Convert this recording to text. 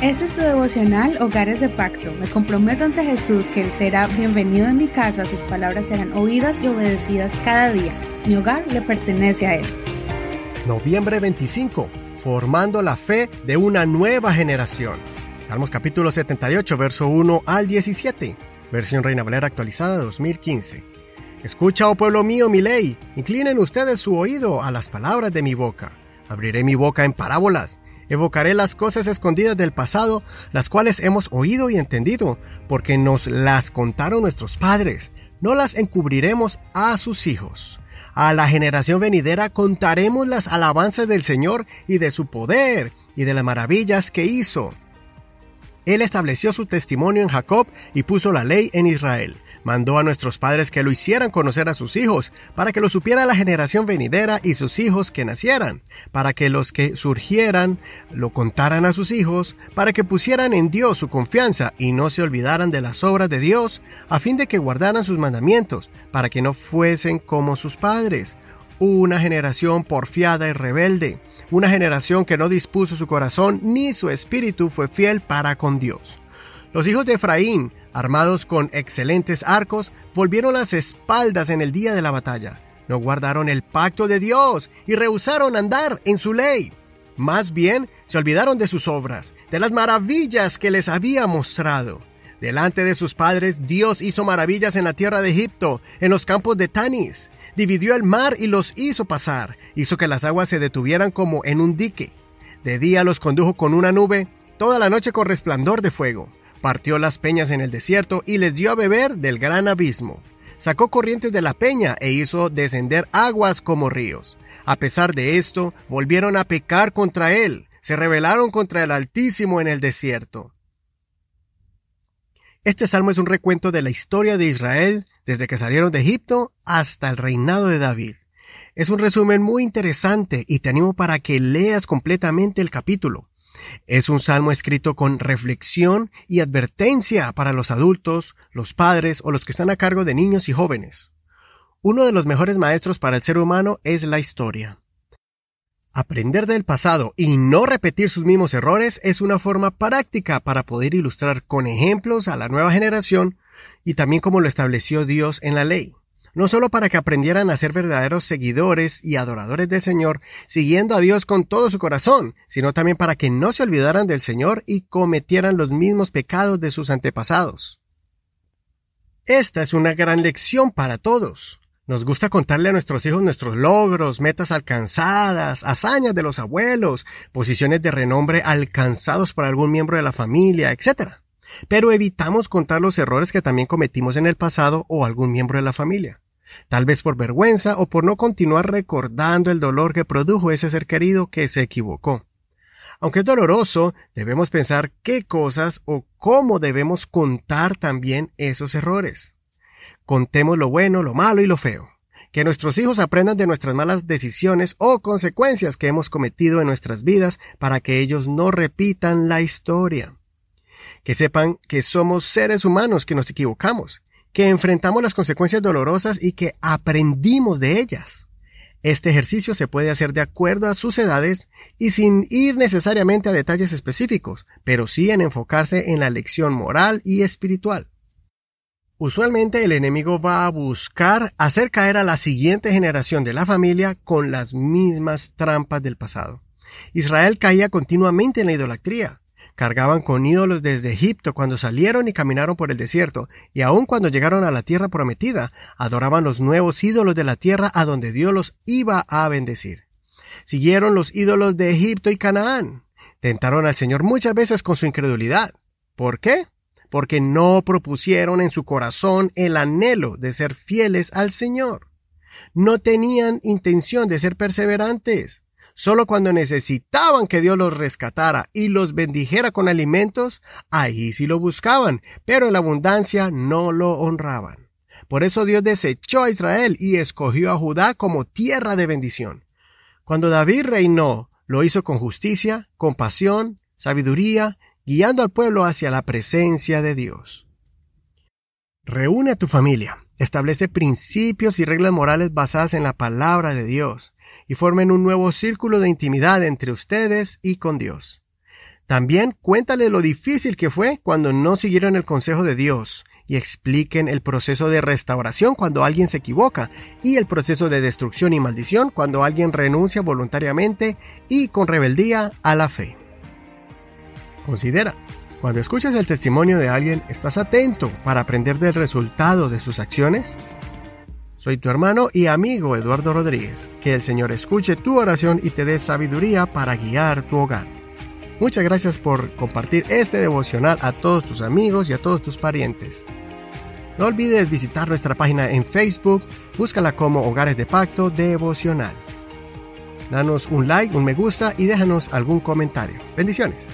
Este es tu devocional Hogares de Pacto. Me comprometo ante Jesús que Él será bienvenido en mi casa, sus palabras serán oídas y obedecidas cada día. Mi hogar le pertenece a Él. Noviembre 25. Formando la fe de una nueva generación. Salmos capítulo 78, verso 1 al 17. Versión Reina Valera actualizada 2015. Escucha, oh pueblo mío, mi ley. Inclinen ustedes su oído a las palabras de mi boca. Abriré mi boca en parábolas Evocaré las cosas escondidas del pasado, las cuales hemos oído y entendido, porque nos las contaron nuestros padres. No las encubriremos a sus hijos. A la generación venidera contaremos las alabanzas del Señor y de su poder y de las maravillas que hizo. Él estableció su testimonio en Jacob y puso la ley en Israel mandó a nuestros padres que lo hicieran conocer a sus hijos, para que lo supiera la generación venidera y sus hijos que nacieran, para que los que surgieran lo contaran a sus hijos, para que pusieran en Dios su confianza y no se olvidaran de las obras de Dios, a fin de que guardaran sus mandamientos, para que no fuesen como sus padres, una generación porfiada y rebelde, una generación que no dispuso su corazón ni su espíritu fue fiel para con Dios. Los hijos de Efraín armados con excelentes arcos, volvieron las espaldas en el día de la batalla. No guardaron el pacto de Dios y rehusaron andar en su ley. Más bien, se olvidaron de sus obras, de las maravillas que les había mostrado. Delante de sus padres, Dios hizo maravillas en la tierra de Egipto, en los campos de Tanis. Dividió el mar y los hizo pasar. Hizo que las aguas se detuvieran como en un dique. De día los condujo con una nube, toda la noche con resplandor de fuego partió las peñas en el desierto y les dio a beber del gran abismo. Sacó corrientes de la peña e hizo descender aguas como ríos. A pesar de esto, volvieron a pecar contra él, se rebelaron contra el Altísimo en el desierto. Este salmo es un recuento de la historia de Israel desde que salieron de Egipto hasta el reinado de David. Es un resumen muy interesante y te animo para que leas completamente el capítulo. Es un salmo escrito con reflexión y advertencia para los adultos, los padres o los que están a cargo de niños y jóvenes. Uno de los mejores maestros para el ser humano es la historia. Aprender del pasado y no repetir sus mismos errores es una forma práctica para poder ilustrar con ejemplos a la nueva generación y también como lo estableció Dios en la ley no solo para que aprendieran a ser verdaderos seguidores y adoradores del Señor, siguiendo a Dios con todo su corazón, sino también para que no se olvidaran del Señor y cometieran los mismos pecados de sus antepasados. Esta es una gran lección para todos. Nos gusta contarle a nuestros hijos nuestros logros, metas alcanzadas, hazañas de los abuelos, posiciones de renombre alcanzados por algún miembro de la familia, etc. Pero evitamos contar los errores que también cometimos en el pasado o algún miembro de la familia tal vez por vergüenza o por no continuar recordando el dolor que produjo ese ser querido que se equivocó. Aunque es doloroso, debemos pensar qué cosas o cómo debemos contar también esos errores. Contemos lo bueno, lo malo y lo feo. Que nuestros hijos aprendan de nuestras malas decisiones o consecuencias que hemos cometido en nuestras vidas para que ellos no repitan la historia. Que sepan que somos seres humanos que nos equivocamos que enfrentamos las consecuencias dolorosas y que aprendimos de ellas. Este ejercicio se puede hacer de acuerdo a sus edades y sin ir necesariamente a detalles específicos, pero sí en enfocarse en la lección moral y espiritual. Usualmente el enemigo va a buscar hacer caer a la siguiente generación de la familia con las mismas trampas del pasado. Israel caía continuamente en la idolatría, Cargaban con ídolos desde Egipto cuando salieron y caminaron por el desierto, y aun cuando llegaron a la tierra prometida, adoraban los nuevos ídolos de la tierra a donde Dios los iba a bendecir. Siguieron los ídolos de Egipto y Canaán. Tentaron al Señor muchas veces con su incredulidad. ¿Por qué? Porque no propusieron en su corazón el anhelo de ser fieles al Señor. No tenían intención de ser perseverantes. Solo cuando necesitaban que Dios los rescatara y los bendijera con alimentos, ahí sí lo buscaban, pero en la abundancia no lo honraban. Por eso Dios desechó a Israel y escogió a Judá como tierra de bendición. Cuando David reinó, lo hizo con justicia, compasión, sabiduría, guiando al pueblo hacia la presencia de Dios. Reúne a tu familia, establece principios y reglas morales basadas en la palabra de Dios y formen un nuevo círculo de intimidad entre ustedes y con Dios. También cuéntale lo difícil que fue cuando no siguieron el consejo de Dios y expliquen el proceso de restauración cuando alguien se equivoca y el proceso de destrucción y maldición cuando alguien renuncia voluntariamente y con rebeldía a la fe. Considera, cuando escuchas el testimonio de alguien, ¿estás atento para aprender del resultado de sus acciones? Soy tu hermano y amigo Eduardo Rodríguez. Que el Señor escuche tu oración y te dé sabiduría para guiar tu hogar. Muchas gracias por compartir este devocional a todos tus amigos y a todos tus parientes. No olvides visitar nuestra página en Facebook, búscala como Hogares de Pacto Devocional. Danos un like, un me gusta y déjanos algún comentario. Bendiciones.